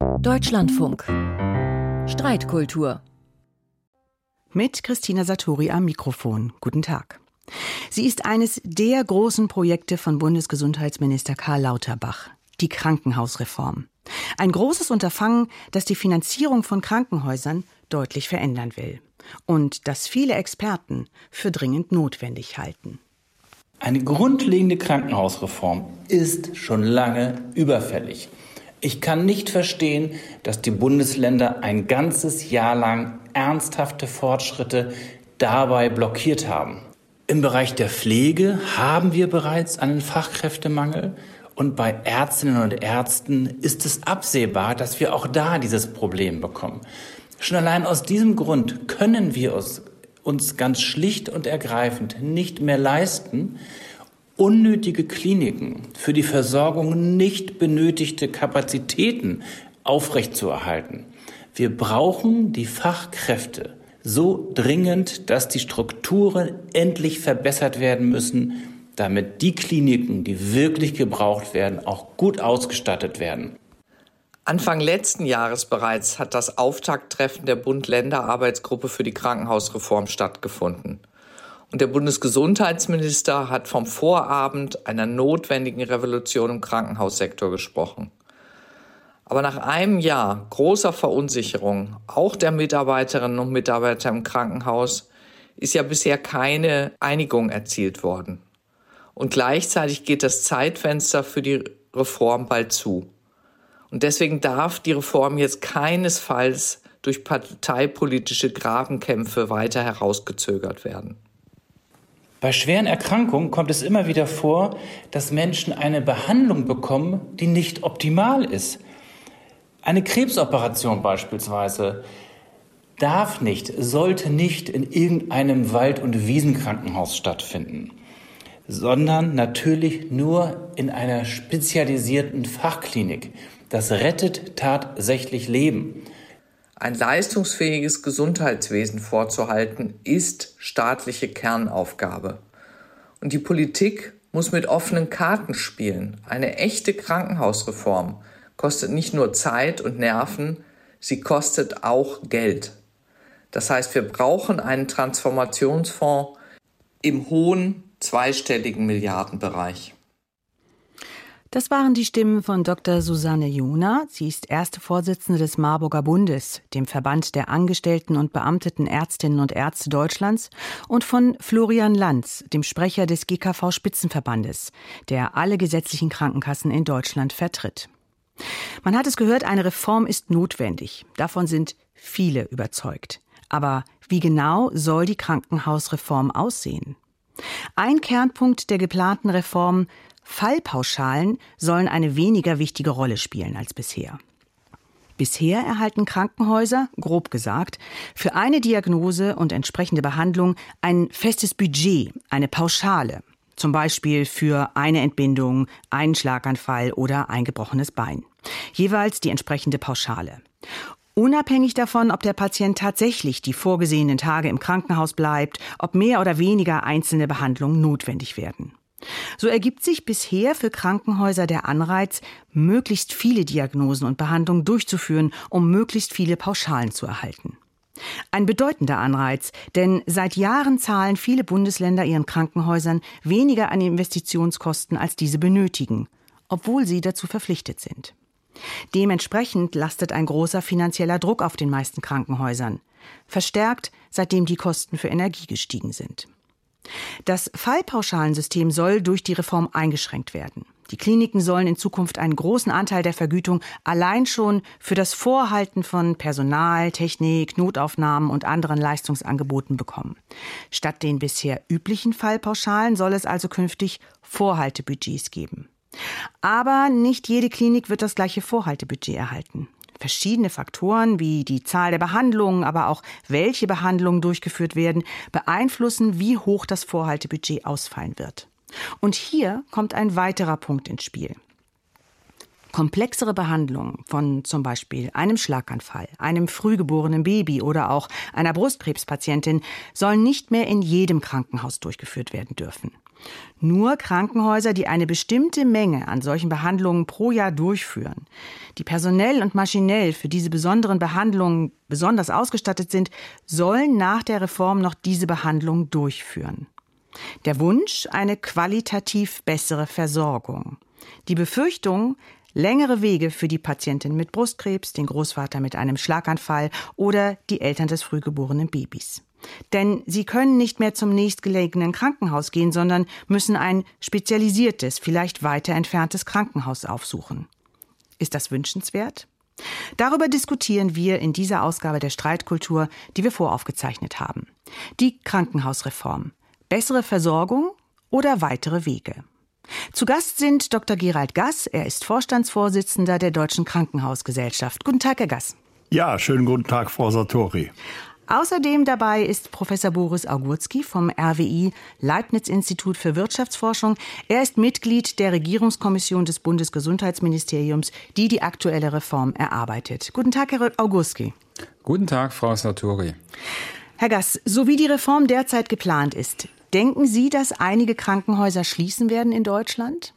Deutschlandfunk. Streitkultur. Mit Christina Satori am Mikrofon. Guten Tag. Sie ist eines der großen Projekte von Bundesgesundheitsminister Karl Lauterbach, die Krankenhausreform. Ein großes Unterfangen, das die Finanzierung von Krankenhäusern deutlich verändern will und das viele Experten für dringend notwendig halten. Eine grundlegende Krankenhausreform ist schon lange überfällig. Ich kann nicht verstehen, dass die Bundesländer ein ganzes Jahr lang ernsthafte Fortschritte dabei blockiert haben. Im Bereich der Pflege haben wir bereits einen Fachkräftemangel und bei Ärztinnen und Ärzten ist es absehbar, dass wir auch da dieses Problem bekommen. Schon allein aus diesem Grund können wir uns, uns ganz schlicht und ergreifend nicht mehr leisten, unnötige Kliniken für die Versorgung nicht benötigte Kapazitäten aufrechtzuerhalten. Wir brauchen die Fachkräfte so dringend, dass die Strukturen endlich verbessert werden müssen, damit die Kliniken, die wirklich gebraucht werden, auch gut ausgestattet werden. Anfang letzten Jahres bereits hat das Auftakttreffen der Bund-Länder-Arbeitsgruppe für die Krankenhausreform stattgefunden. Und der Bundesgesundheitsminister hat vom Vorabend einer notwendigen Revolution im Krankenhaussektor gesprochen. Aber nach einem Jahr großer Verunsicherung, auch der Mitarbeiterinnen und Mitarbeiter im Krankenhaus, ist ja bisher keine Einigung erzielt worden. Und gleichzeitig geht das Zeitfenster für die Reform bald zu. Und deswegen darf die Reform jetzt keinesfalls durch parteipolitische Grabenkämpfe weiter herausgezögert werden. Bei schweren Erkrankungen kommt es immer wieder vor, dass Menschen eine Behandlung bekommen, die nicht optimal ist. Eine Krebsoperation beispielsweise darf nicht, sollte nicht in irgendeinem Wald- und Wiesenkrankenhaus stattfinden, sondern natürlich nur in einer spezialisierten Fachklinik. Das rettet tatsächlich Leben. Ein leistungsfähiges Gesundheitswesen vorzuhalten, ist staatliche Kernaufgabe. Und die Politik muss mit offenen Karten spielen. Eine echte Krankenhausreform kostet nicht nur Zeit und Nerven, sie kostet auch Geld. Das heißt, wir brauchen einen Transformationsfonds im hohen zweistelligen Milliardenbereich. Das waren die Stimmen von Dr. Susanne Juna. Sie ist erste Vorsitzende des Marburger Bundes, dem Verband der Angestellten und Beamteten Ärztinnen und Ärzte Deutschlands, und von Florian Lanz, dem Sprecher des GKV Spitzenverbandes, der alle gesetzlichen Krankenkassen in Deutschland vertritt. Man hat es gehört, eine Reform ist notwendig. Davon sind viele überzeugt. Aber wie genau soll die Krankenhausreform aussehen? Ein Kernpunkt der geplanten Reform Fallpauschalen sollen eine weniger wichtige Rolle spielen als bisher. Bisher erhalten Krankenhäuser, grob gesagt, für eine Diagnose und entsprechende Behandlung ein festes Budget, eine Pauschale, zum Beispiel für eine Entbindung, einen Schlaganfall oder ein gebrochenes Bein. Jeweils die entsprechende Pauschale. Unabhängig davon, ob der Patient tatsächlich die vorgesehenen Tage im Krankenhaus bleibt, ob mehr oder weniger einzelne Behandlungen notwendig werden. So ergibt sich bisher für Krankenhäuser der Anreiz, möglichst viele Diagnosen und Behandlungen durchzuführen, um möglichst viele Pauschalen zu erhalten. Ein bedeutender Anreiz, denn seit Jahren zahlen viele Bundesländer ihren Krankenhäusern weniger an Investitionskosten, als diese benötigen, obwohl sie dazu verpflichtet sind. Dementsprechend lastet ein großer finanzieller Druck auf den meisten Krankenhäusern, verstärkt seitdem die Kosten für Energie gestiegen sind. Das Fallpauschalensystem soll durch die Reform eingeschränkt werden. Die Kliniken sollen in Zukunft einen großen Anteil der Vergütung allein schon für das Vorhalten von Personal, Technik, Notaufnahmen und anderen Leistungsangeboten bekommen. Statt den bisher üblichen Fallpauschalen soll es also künftig Vorhaltebudgets geben. Aber nicht jede Klinik wird das gleiche Vorhaltebudget erhalten. Verschiedene Faktoren wie die Zahl der Behandlungen, aber auch welche Behandlungen durchgeführt werden, beeinflussen, wie hoch das Vorhaltebudget ausfallen wird. Und hier kommt ein weiterer Punkt ins Spiel. Komplexere Behandlungen von zum Beispiel einem Schlaganfall, einem frühgeborenen Baby oder auch einer Brustkrebspatientin sollen nicht mehr in jedem Krankenhaus durchgeführt werden dürfen. Nur Krankenhäuser, die eine bestimmte Menge an solchen Behandlungen pro Jahr durchführen, die personell und maschinell für diese besonderen Behandlungen besonders ausgestattet sind, sollen nach der Reform noch diese Behandlung durchführen. Der Wunsch eine qualitativ bessere Versorgung. Die Befürchtung, längere Wege für die Patientin mit Brustkrebs, den Großvater mit einem Schlaganfall oder die Eltern des frühgeborenen Babys. Denn sie können nicht mehr zum nächstgelegenen Krankenhaus gehen, sondern müssen ein spezialisiertes, vielleicht weiter entferntes Krankenhaus aufsuchen. Ist das wünschenswert? Darüber diskutieren wir in dieser Ausgabe der Streitkultur, die wir voraufgezeichnet haben. Die Krankenhausreform. Bessere Versorgung oder weitere Wege? Zu Gast sind Dr. Gerald Gass. Er ist Vorstandsvorsitzender der Deutschen Krankenhausgesellschaft. Guten Tag, Herr Gass. Ja, schönen guten Tag, Frau Sartori. Außerdem dabei ist Professor Boris Augurski vom RWI Leibniz-Institut für Wirtschaftsforschung. Er ist Mitglied der Regierungskommission des Bundesgesundheitsministeriums, die die aktuelle Reform erarbeitet. Guten Tag, Herr Augurski. Guten Tag, Frau Sartori. Herr Gass, so wie die Reform derzeit geplant ist, denken Sie, dass einige Krankenhäuser schließen werden in Deutschland?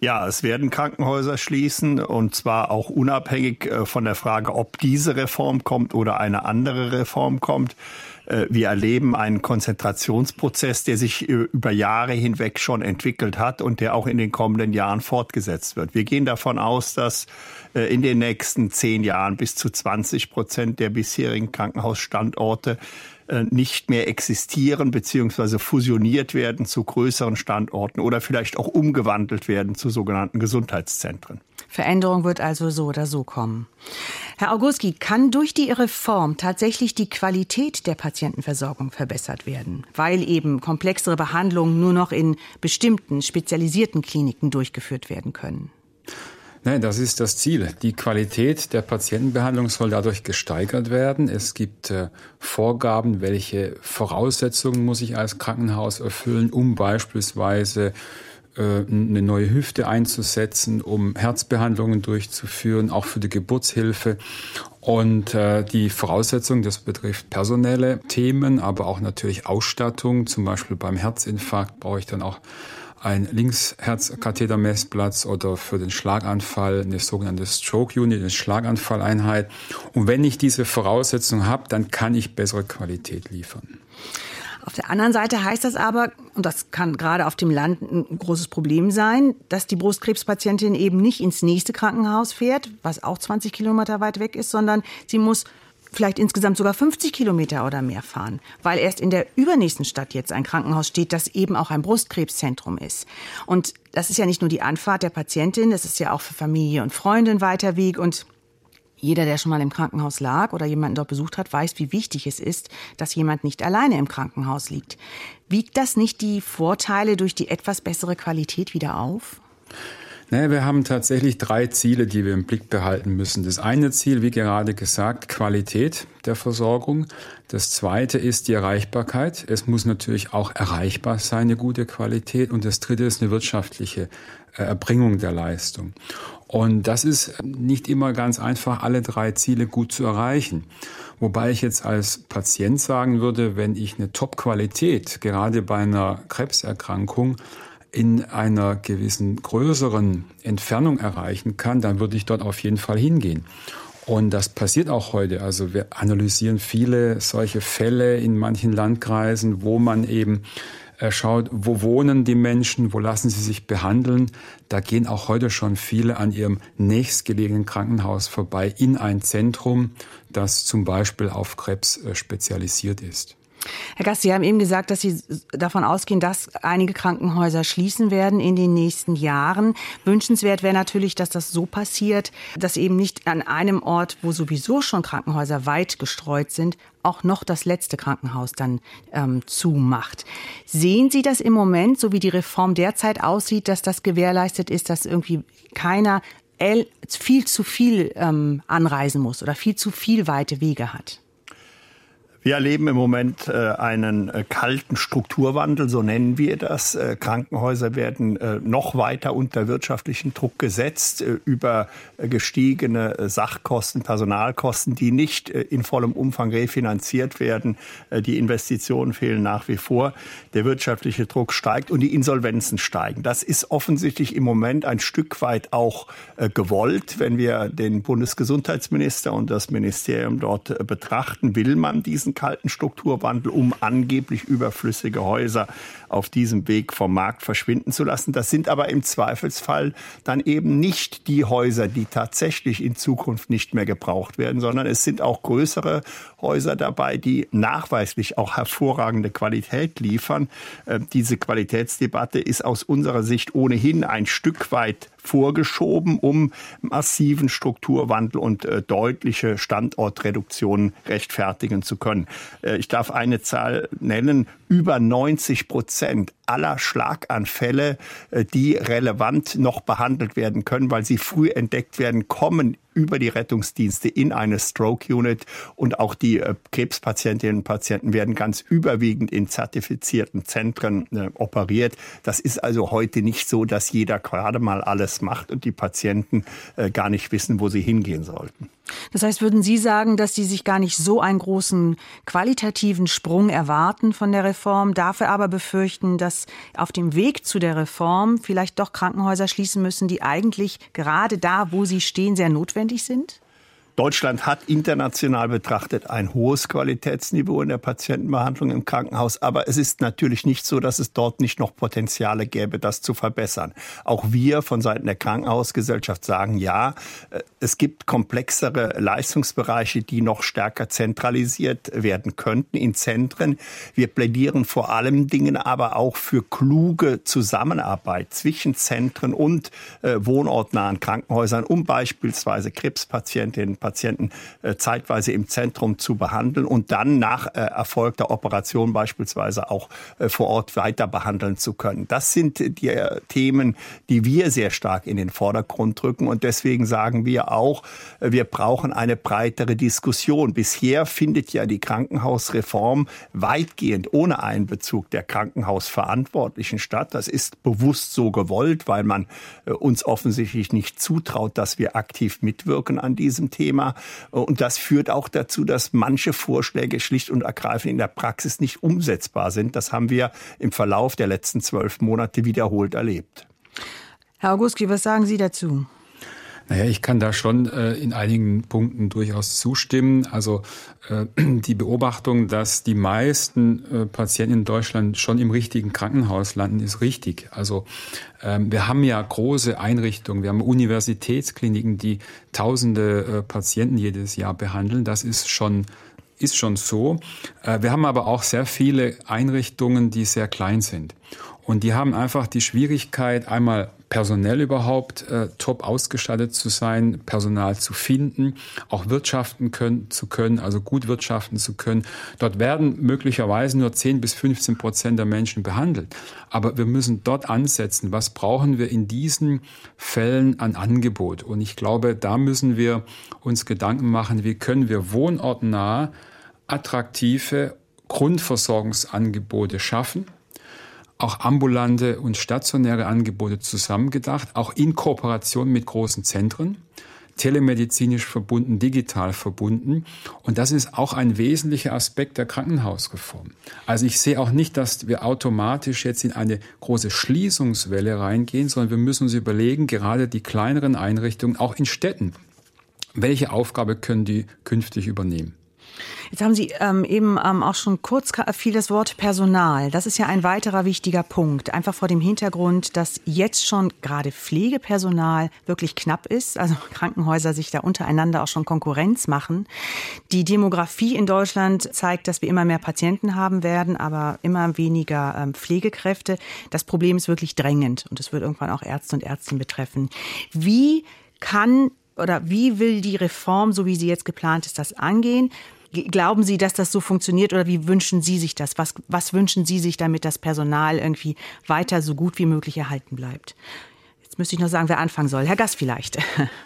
Ja, es werden Krankenhäuser schließen und zwar auch unabhängig äh, von der Frage, ob diese Reform kommt oder eine andere Reform kommt. Äh, wir erleben einen Konzentrationsprozess, der sich äh, über Jahre hinweg schon entwickelt hat und der auch in den kommenden Jahren fortgesetzt wird. Wir gehen davon aus, dass in den nächsten zehn Jahren bis zu 20 Prozent der bisherigen Krankenhausstandorte nicht mehr existieren beziehungsweise fusioniert werden zu größeren Standorten oder vielleicht auch umgewandelt werden zu sogenannten Gesundheitszentren. Veränderung wird also so oder so kommen. Herr Augustki, kann durch die Reform tatsächlich die Qualität der Patientenversorgung verbessert werden, weil eben komplexere Behandlungen nur noch in bestimmten spezialisierten Kliniken durchgeführt werden können? Nein, das ist das Ziel. Die Qualität der Patientenbehandlung soll dadurch gesteigert werden. Es gibt äh, Vorgaben, welche Voraussetzungen muss ich als Krankenhaus erfüllen, um beispielsweise äh, eine neue Hüfte einzusetzen, um Herzbehandlungen durchzuführen, auch für die Geburtshilfe. Und äh, die Voraussetzung, das betrifft personelle Themen, aber auch natürlich Ausstattung. Zum Beispiel beim Herzinfarkt brauche ich dann auch ein Linksherzkathetermessplatz oder für den Schlaganfall eine sogenannte Stroke Unit, eine Schlaganfalleinheit. Und wenn ich diese Voraussetzung habe, dann kann ich bessere Qualität liefern. Auf der anderen Seite heißt das aber, und das kann gerade auf dem Land ein großes Problem sein, dass die Brustkrebspatientin eben nicht ins nächste Krankenhaus fährt, was auch 20 Kilometer weit weg ist, sondern sie muss vielleicht insgesamt sogar 50 Kilometer oder mehr fahren, weil erst in der übernächsten Stadt jetzt ein Krankenhaus steht, das eben auch ein Brustkrebszentrum ist. Und das ist ja nicht nur die Anfahrt der Patientin, das ist ja auch für Familie und Freunde ein weiter Weg und jeder, der schon mal im Krankenhaus lag oder jemanden dort besucht hat, weiß, wie wichtig es ist, dass jemand nicht alleine im Krankenhaus liegt. Wiegt das nicht die Vorteile durch die etwas bessere Qualität wieder auf? Naja, wir haben tatsächlich drei Ziele, die wir im Blick behalten müssen. Das eine Ziel, wie gerade gesagt, Qualität der Versorgung. Das zweite ist die Erreichbarkeit. Es muss natürlich auch erreichbar sein, eine gute Qualität. Und das dritte ist eine wirtschaftliche äh, Erbringung der Leistung. Und das ist nicht immer ganz einfach, alle drei Ziele gut zu erreichen. Wobei ich jetzt als Patient sagen würde, wenn ich eine Top-Qualität, gerade bei einer Krebserkrankung, in einer gewissen größeren Entfernung erreichen kann, dann würde ich dort auf jeden Fall hingehen. Und das passiert auch heute. Also wir analysieren viele solche Fälle in manchen Landkreisen, wo man eben äh, schaut, wo wohnen die Menschen, wo lassen sie sich behandeln. Da gehen auch heute schon viele an ihrem nächstgelegenen Krankenhaus vorbei in ein Zentrum, das zum Beispiel auf Krebs äh, spezialisiert ist. Herr Gast, Sie haben eben gesagt, dass Sie davon ausgehen, dass einige Krankenhäuser schließen werden in den nächsten Jahren. Wünschenswert wäre natürlich, dass das so passiert, dass eben nicht an einem Ort, wo sowieso schon Krankenhäuser weit gestreut sind, auch noch das letzte Krankenhaus dann ähm, zumacht. Sehen Sie das im Moment, so wie die Reform derzeit aussieht, dass das gewährleistet ist, dass irgendwie keiner viel zu viel ähm, anreisen muss oder viel zu viel weite Wege hat? Wir erleben im Moment äh, einen äh, kalten Strukturwandel, so nennen wir das. Äh, Krankenhäuser werden noch weiter unter wirtschaftlichen Druck gesetzt über gestiegene Sachkosten, Personalkosten, die nicht in vollem Umfang refinanziert werden. Die Investitionen fehlen nach wie vor. Der wirtschaftliche Druck steigt und die Insolvenzen steigen. Das ist offensichtlich im Moment ein Stück weit auch gewollt. Wenn wir den Bundesgesundheitsminister und das Ministerium dort betrachten, will man diesen kalten Strukturwandel, um angeblich überflüssige Häuser auf diesem Weg vom Markt verschwinden zu lassen. Das sind aber im Zweifelsfall dann eben nicht die Häuser, die tatsächlich in Zukunft nicht mehr gebraucht werden, sondern es sind auch größere Häuser dabei, die nachweislich auch hervorragende Qualität liefern. Äh, diese Qualitätsdebatte ist aus unserer Sicht ohnehin ein Stück weit vorgeschoben, um massiven Strukturwandel und äh, deutliche Standortreduktionen rechtfertigen zu können. Äh, ich darf eine Zahl nennen. Über 90 Prozent aller Schlaganfälle, äh, die relevant noch behandelt werden können, weil sie früh entdeckt werden, kommen über die Rettungsdienste in eine Stroke Unit und auch die äh, Krebspatientinnen und Patienten werden ganz überwiegend in zertifizierten Zentren äh, operiert. Das ist also heute nicht so, dass jeder gerade mal alles macht und die Patienten gar nicht wissen, wo sie hingehen sollten. Das heißt, würden Sie sagen, dass Sie sich gar nicht so einen großen qualitativen Sprung erwarten von der Reform, dafür aber befürchten, dass auf dem Weg zu der Reform vielleicht doch Krankenhäuser schließen müssen, die eigentlich gerade da, wo sie stehen, sehr notwendig sind? Deutschland hat international betrachtet ein hohes Qualitätsniveau in der Patientenbehandlung im Krankenhaus, aber es ist natürlich nicht so, dass es dort nicht noch Potenziale gäbe, das zu verbessern. Auch wir von Seiten der Krankenhausgesellschaft sagen, ja, äh, es gibt komplexere Leistungsbereiche, die noch stärker zentralisiert werden könnten in Zentren. Wir plädieren vor allem Dingen aber auch für kluge Zusammenarbeit zwischen Zentren und äh, wohnortnahen Krankenhäusern, um beispielsweise Krebspatientinnen Patienten äh, zeitweise im Zentrum zu behandeln und dann nach äh, erfolgter Operation beispielsweise auch äh, vor Ort weiter behandeln zu können. Das sind die Themen, die wir sehr stark in den Vordergrund drücken und deswegen sagen wir auch, wir brauchen eine breitere Diskussion. Bisher findet ja die Krankenhausreform weitgehend ohne Einbezug der Krankenhausverantwortlichen statt. Das ist bewusst so gewollt, weil man uns offensichtlich nicht zutraut, dass wir aktiv mitwirken an diesem Thema. Thema. Und das führt auch dazu, dass manche Vorschläge schlicht und ergreifend in der Praxis nicht umsetzbar sind. Das haben wir im Verlauf der letzten zwölf Monate wiederholt erlebt. Herr Auguski, was sagen Sie dazu? Naja, ich kann da schon äh, in einigen Punkten durchaus zustimmen. Also äh, die Beobachtung, dass die meisten äh, Patienten in Deutschland schon im richtigen Krankenhaus landen, ist richtig. Also ähm, wir haben ja große Einrichtungen, wir haben Universitätskliniken, die tausende äh, Patienten jedes Jahr behandeln. Das ist schon ist schon so. Äh, wir haben aber auch sehr viele Einrichtungen, die sehr klein sind. Und die haben einfach die Schwierigkeit, einmal personell überhaupt äh, top ausgestattet zu sein, Personal zu finden, auch wirtschaften können, zu können, also gut wirtschaften zu können. Dort werden möglicherweise nur 10 bis 15 Prozent der Menschen behandelt. Aber wir müssen dort ansetzen. Was brauchen wir in diesen Fällen an Angebot? Und ich glaube, da müssen wir uns Gedanken machen, wie können wir wohnortnah attraktive Grundversorgungsangebote schaffen auch ambulante und stationäre Angebote zusammengedacht, auch in Kooperation mit großen Zentren, telemedizinisch verbunden, digital verbunden. Und das ist auch ein wesentlicher Aspekt der Krankenhausreform. Also ich sehe auch nicht, dass wir automatisch jetzt in eine große Schließungswelle reingehen, sondern wir müssen uns überlegen, gerade die kleineren Einrichtungen, auch in Städten, welche Aufgabe können die künftig übernehmen? Jetzt haben Sie ähm, eben ähm, auch schon kurz viel das Wort Personal. Das ist ja ein weiterer wichtiger Punkt. Einfach vor dem Hintergrund, dass jetzt schon gerade Pflegepersonal wirklich knapp ist. Also Krankenhäuser sich da untereinander auch schon Konkurrenz machen. Die Demografie in Deutschland zeigt, dass wir immer mehr Patienten haben werden, aber immer weniger ähm, Pflegekräfte. Das Problem ist wirklich drängend und es wird irgendwann auch Ärzte und Ärztinnen betreffen. Wie kann oder wie will die Reform, so wie sie jetzt geplant ist, das angehen? Glauben Sie, dass das so funktioniert oder wie wünschen Sie sich das? Was, was wünschen Sie sich, damit das Personal irgendwie weiter so gut wie möglich erhalten bleibt? Jetzt müsste ich noch sagen, wer anfangen soll. Herr Gast vielleicht.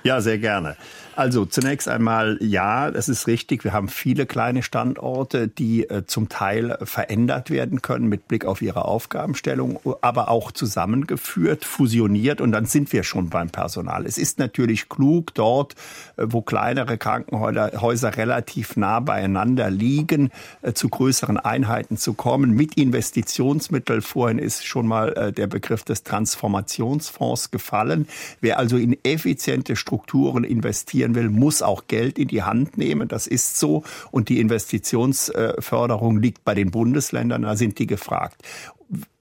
Ja, sehr gerne. Also zunächst einmal ja, das ist richtig. Wir haben viele kleine Standorte, die äh, zum Teil verändert werden können mit Blick auf ihre Aufgabenstellung, aber auch zusammengeführt, fusioniert und dann sind wir schon beim Personal. Es ist natürlich klug, dort, äh, wo kleinere Krankenhäuser relativ nah beieinander liegen, äh, zu größeren Einheiten zu kommen. Mit Investitionsmitteln, vorhin ist schon mal äh, der Begriff des Transformationsfonds gefallen. Wer also in effiziente Strukturen investieren will, muss auch Geld in die Hand nehmen. Das ist so. Und die Investitionsförderung liegt bei den Bundesländern. Da sind die gefragt.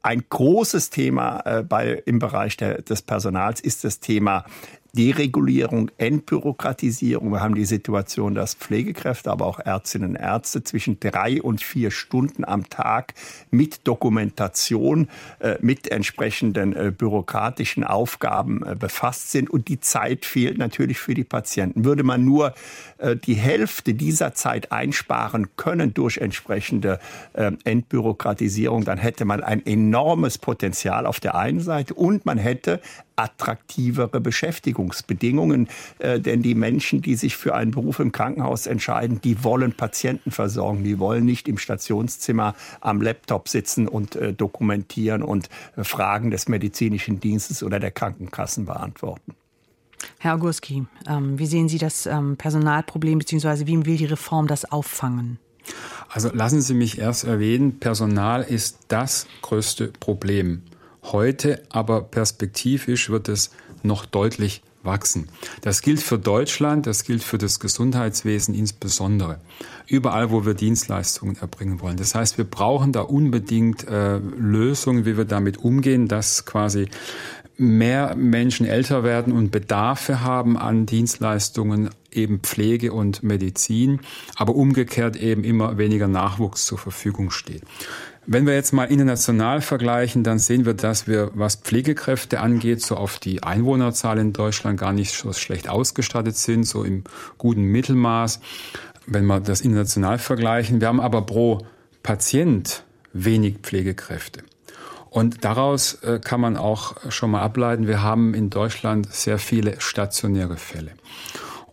Ein großes Thema äh, bei, im Bereich der, des Personals ist das Thema Deregulierung, Entbürokratisierung. Wir haben die Situation, dass Pflegekräfte, aber auch Ärztinnen und Ärzte zwischen drei und vier Stunden am Tag mit Dokumentation, äh, mit entsprechenden äh, bürokratischen Aufgaben äh, befasst sind. Und die Zeit fehlt natürlich für die Patienten. Würde man nur die Hälfte dieser Zeit einsparen können durch entsprechende Entbürokratisierung, dann hätte man ein enormes Potenzial auf der einen Seite und man hätte attraktivere Beschäftigungsbedingungen. Äh, denn die Menschen, die sich für einen Beruf im Krankenhaus entscheiden, die wollen Patienten versorgen. Die wollen nicht im Stationszimmer am Laptop sitzen und äh, dokumentieren und äh, Fragen des medizinischen Dienstes oder der Krankenkassen beantworten. Herr Ogurski, ähm, wie sehen Sie das ähm, Personalproblem bzw. wie will die Reform das auffangen? Also lassen Sie mich erst erwähnen, Personal ist das größte Problem heute, aber perspektivisch wird es noch deutlich wachsen. Das gilt für Deutschland, das gilt für das Gesundheitswesen insbesondere. Überall, wo wir Dienstleistungen erbringen wollen. Das heißt, wir brauchen da unbedingt äh, Lösungen, wie wir damit umgehen, dass quasi mehr Menschen älter werden und Bedarfe haben an Dienstleistungen, eben Pflege und Medizin, aber umgekehrt eben immer weniger Nachwuchs zur Verfügung steht. Wenn wir jetzt mal international vergleichen, dann sehen wir, dass wir, was Pflegekräfte angeht, so auf die Einwohnerzahl in Deutschland gar nicht so schlecht ausgestattet sind, so im guten Mittelmaß, wenn wir das international vergleichen. Wir haben aber pro Patient wenig Pflegekräfte. Und daraus äh, kann man auch schon mal ableiten, wir haben in Deutschland sehr viele stationäre Fälle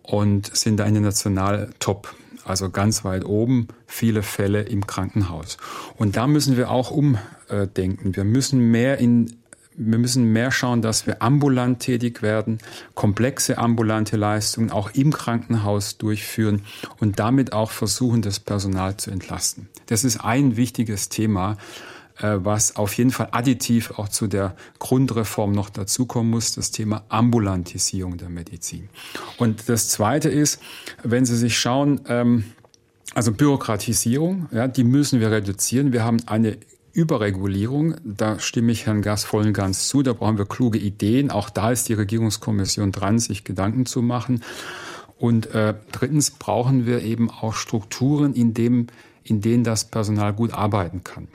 und sind da international top also ganz weit oben, viele Fälle im Krankenhaus. Und da müssen wir auch umdenken. Wir müssen mehr in wir müssen mehr schauen, dass wir ambulant tätig werden, komplexe ambulante Leistungen auch im Krankenhaus durchführen und damit auch versuchen, das Personal zu entlasten. Das ist ein wichtiges Thema, was auf jeden Fall additiv auch zu der Grundreform noch dazukommen muss, das Thema Ambulantisierung der Medizin. Und das Zweite ist, wenn Sie sich schauen, ähm, also Bürokratisierung, ja, die müssen wir reduzieren. Wir haben eine Überregulierung, da stimme ich Herrn Gass voll und ganz zu, da brauchen wir kluge Ideen. Auch da ist die Regierungskommission dran, sich Gedanken zu machen. Und äh, drittens brauchen wir eben auch Strukturen, in dem in denen das Personal gut arbeiten kann.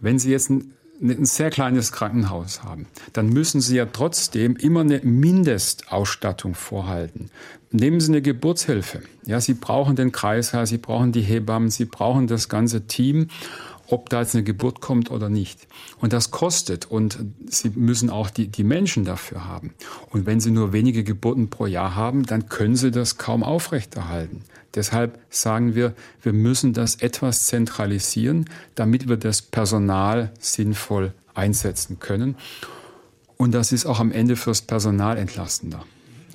Wenn Sie jetzt ein, ein sehr kleines Krankenhaus haben, dann müssen Sie ja trotzdem immer eine Mindestausstattung vorhalten. Nehmen Sie eine Geburtshilfe. Ja, Sie brauchen den Kreisherr, Sie brauchen die Hebammen, Sie brauchen das ganze Team ob da jetzt eine Geburt kommt oder nicht. Und das kostet und Sie müssen auch die, die Menschen dafür haben. Und wenn Sie nur wenige Geburten pro Jahr haben, dann können Sie das kaum aufrechterhalten. Deshalb sagen wir, wir müssen das etwas zentralisieren, damit wir das Personal sinnvoll einsetzen können. Und das ist auch am Ende fürs Personal entlastender.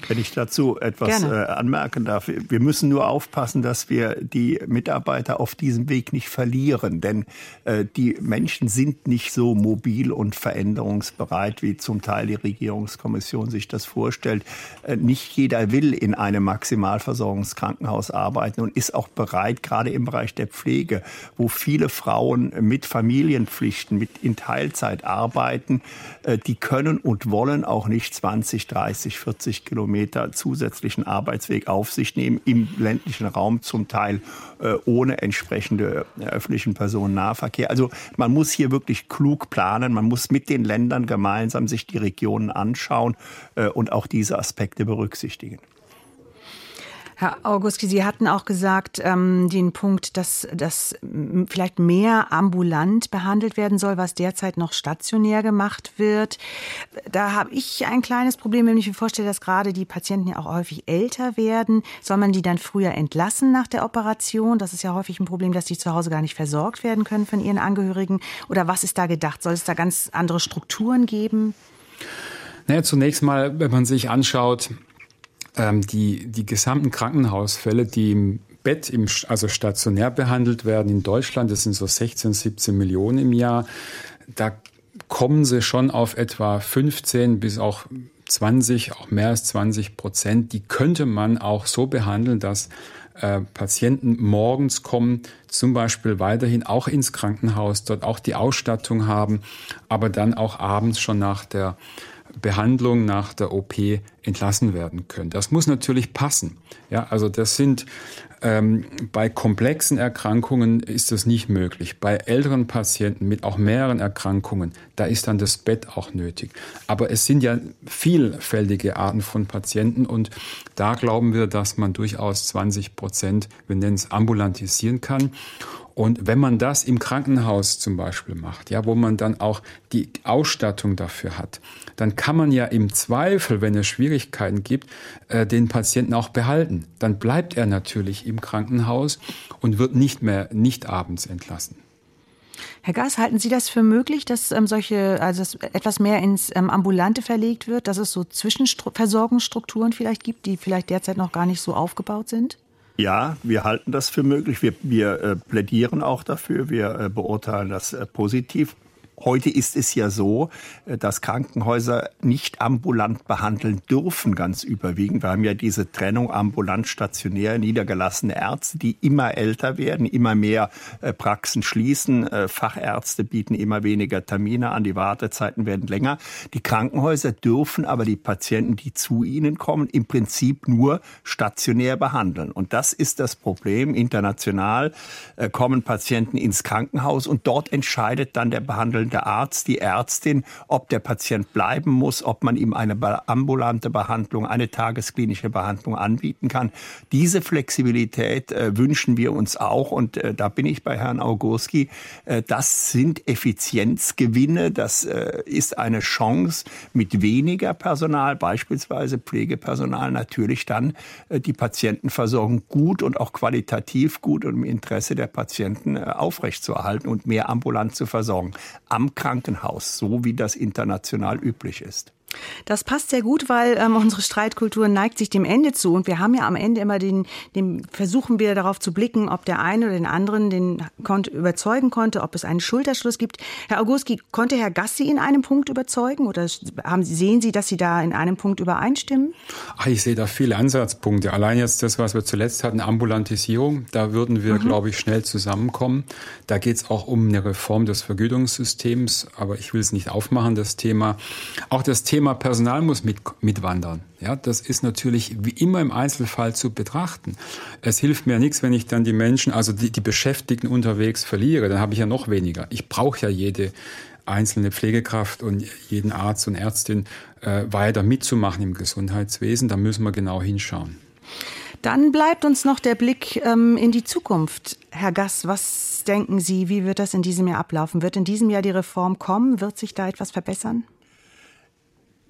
Wenn ich dazu etwas äh, anmerken darf, wir müssen nur aufpassen, dass wir die Mitarbeiter auf diesem Weg nicht verlieren, denn äh, die Menschen sind nicht so mobil und veränderungsbereit, wie zum Teil die Regierungskommission sich das vorstellt. Äh, nicht jeder will in einem Maximalversorgungskrankenhaus arbeiten und ist auch bereit, gerade im Bereich der Pflege, wo viele Frauen mit Familienpflichten, mit in Teilzeit arbeiten, die können und wollen auch nicht 20, 30, 40 Kilometer Kilometer zusätzlichen Arbeitsweg auf sich nehmen, im ländlichen Raum zum Teil äh, ohne entsprechende äh, öffentlichen Personennahverkehr. Also man muss hier wirklich klug planen, man muss mit den Ländern gemeinsam sich die Regionen anschauen äh, und auch diese Aspekte berücksichtigen. Herr Augustki, Sie hatten auch gesagt, ähm, den Punkt, dass das vielleicht mehr ambulant behandelt werden soll, was derzeit noch stationär gemacht wird. Da habe ich ein kleines Problem, wenn ich mir vorstelle, dass gerade die Patienten ja auch häufig älter werden. Soll man die dann früher entlassen nach der Operation? Das ist ja häufig ein Problem, dass die zu Hause gar nicht versorgt werden können von ihren Angehörigen. Oder was ist da gedacht? Soll es da ganz andere Strukturen geben? Naja, zunächst mal, wenn man sich anschaut, ähm, die, die gesamten Krankenhausfälle, die im Bett, im, also stationär behandelt werden in Deutschland, das sind so 16, 17 Millionen im Jahr, da kommen sie schon auf etwa 15 bis auch 20, auch mehr als 20 Prozent. Die könnte man auch so behandeln, dass äh, Patienten morgens kommen, zum Beispiel weiterhin auch ins Krankenhaus, dort auch die Ausstattung haben, aber dann auch abends schon nach der Behandlung nach der OP entlassen werden können. Das muss natürlich passen. Ja, also das sind ähm, bei komplexen Erkrankungen ist das nicht möglich. Bei älteren Patienten mit auch mehreren Erkrankungen, da ist dann das Bett auch nötig. Aber es sind ja vielfältige Arten von Patienten und da glauben wir, dass man durchaus 20 Prozent, wir nennen es ambulantisieren kann. Und wenn man das im Krankenhaus zum Beispiel macht, ja, wo man dann auch die Ausstattung dafür hat, dann kann man ja im Zweifel, wenn es Schwierigkeiten gibt, äh, den Patienten auch behalten. Dann bleibt er natürlich im Krankenhaus und wird nicht mehr, nicht abends entlassen. Herr Gass, halten Sie das für möglich, dass ähm, solche, also dass etwas mehr ins ähm, Ambulante verlegt wird, dass es so Zwischenversorgungsstrukturen vielleicht gibt, die vielleicht derzeit noch gar nicht so aufgebaut sind? Ja, wir halten das für möglich. Wir, wir äh, plädieren auch dafür. Wir äh, beurteilen das äh, positiv. Heute ist es ja so, äh, dass Krankenhäuser nicht ambulant behandeln dürfen, ganz überwiegend. Wir haben ja diese Trennung ambulant, stationär, niedergelassene Ärzte, die immer älter werden, immer mehr äh, Praxen schließen. Äh, Fachärzte bieten immer weniger Termine an, die Wartezeiten werden länger. Die Krankenhäuser dürfen aber die Patienten, die zu ihnen kommen, im Prinzip nur stationär behandeln. Und das ist das Problem. International kommen Patienten ins Krankenhaus und dort entscheidet dann der behandelnde der Arzt, die Ärztin, ob der Patient bleiben muss, ob man ihm eine ambulante Behandlung, eine tagesklinische Behandlung anbieten kann. Diese Flexibilität äh, wünschen wir uns auch und äh, da bin ich bei Herrn Augurski. Äh, das sind Effizienzgewinne, das äh, ist eine Chance mit weniger Personal, beispielsweise Pflegepersonal, natürlich dann äh, die Patientenversorgung gut und auch qualitativ gut und im Interesse der Patienten äh, aufrechtzuerhalten und mehr ambulant zu versorgen. Am am Krankenhaus, so wie das international üblich ist. Das passt sehr gut, weil ähm, unsere Streitkultur neigt sich dem Ende zu und wir haben ja am Ende immer den, den versuchen wir darauf zu blicken, ob der eine oder den anderen den konnte, überzeugen konnte, ob es einen Schulterschluss gibt. Herr Augustki, konnte Herr Gassi in einem Punkt überzeugen oder haben, sehen Sie, dass Sie da in einem Punkt übereinstimmen? Ach, ich sehe da viele Ansatzpunkte. Allein jetzt das, was wir zuletzt hatten, Ambulantisierung, da würden wir, mhm. glaube ich, schnell zusammenkommen. Da geht es auch um eine Reform des Vergütungssystems, aber ich will es nicht aufmachen, das Thema. Auch das Thema Thema Personal muss mit, mitwandern. Ja, das ist natürlich wie immer im Einzelfall zu betrachten. Es hilft mir nichts, wenn ich dann die Menschen, also die, die Beschäftigten unterwegs verliere. Dann habe ich ja noch weniger. Ich brauche ja jede einzelne Pflegekraft und jeden Arzt und Ärztin äh, weiter mitzumachen im Gesundheitswesen. Da müssen wir genau hinschauen. Dann bleibt uns noch der Blick ähm, in die Zukunft. Herr Gass, was denken Sie, wie wird das in diesem Jahr ablaufen? Wird in diesem Jahr die Reform kommen? Wird sich da etwas verbessern?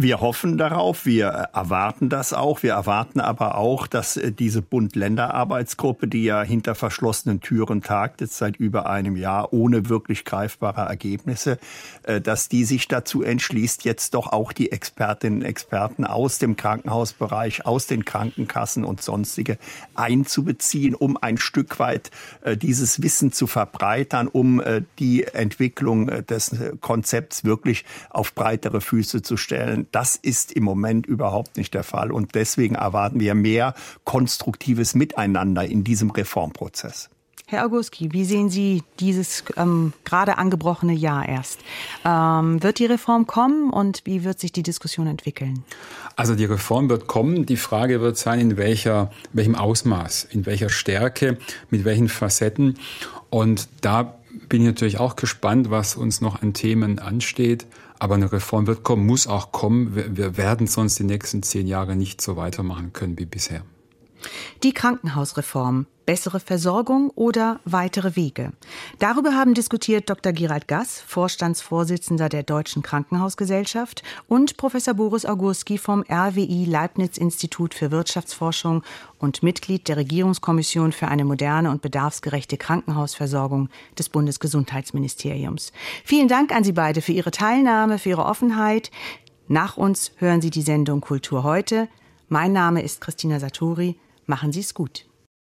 Wir hoffen darauf, wir erwarten das auch. Wir erwarten aber auch, dass äh, diese Bund-Länder-Arbeitsgruppe, die ja hinter verschlossenen Türen tagt, jetzt seit über einem Jahr, ohne wirklich greifbare Ergebnisse, äh, dass die sich dazu entschließt, jetzt doch auch die Expertinnen und Experten aus dem Krankenhausbereich, aus den Krankenkassen und sonstige einzubeziehen, um ein Stück weit äh, dieses Wissen zu verbreitern, um die Entwicklung des Konzepts wirklich auf breitere Füße zu stellen das ist im Moment überhaupt nicht der Fall. Und deswegen erwarten wir mehr konstruktives Miteinander in diesem Reformprozess. Herr Augustki, wie sehen Sie dieses ähm, gerade angebrochene Jahr erst? Ähm, wird die Reform kommen und wie wird sich die Diskussion entwickeln? Also die Reform wird kommen. Die Frage wird sein, in welcher, welchem Ausmaß, in welcher Stärke, mit welchen Facetten. Und da bin ich natürlich auch gespannt, was uns noch an Themen ansteht. Aber eine Reform wird kommen, muss auch kommen. Wir werden sonst die nächsten zehn Jahre nicht so weitermachen können wie bisher. Die Krankenhausreform, bessere Versorgung oder weitere Wege? Darüber haben diskutiert Dr. Gerald Gass, Vorstandsvorsitzender der Deutschen Krankenhausgesellschaft und Professor Boris Augurski vom RWI Leibniz Institut für Wirtschaftsforschung und Mitglied der Regierungskommission für eine moderne und bedarfsgerechte Krankenhausversorgung des Bundesgesundheitsministeriums. Vielen Dank an Sie beide für Ihre Teilnahme, für Ihre Offenheit. Nach uns hören Sie die Sendung Kultur heute. Mein Name ist Christina Saturi. Machen Sie es gut.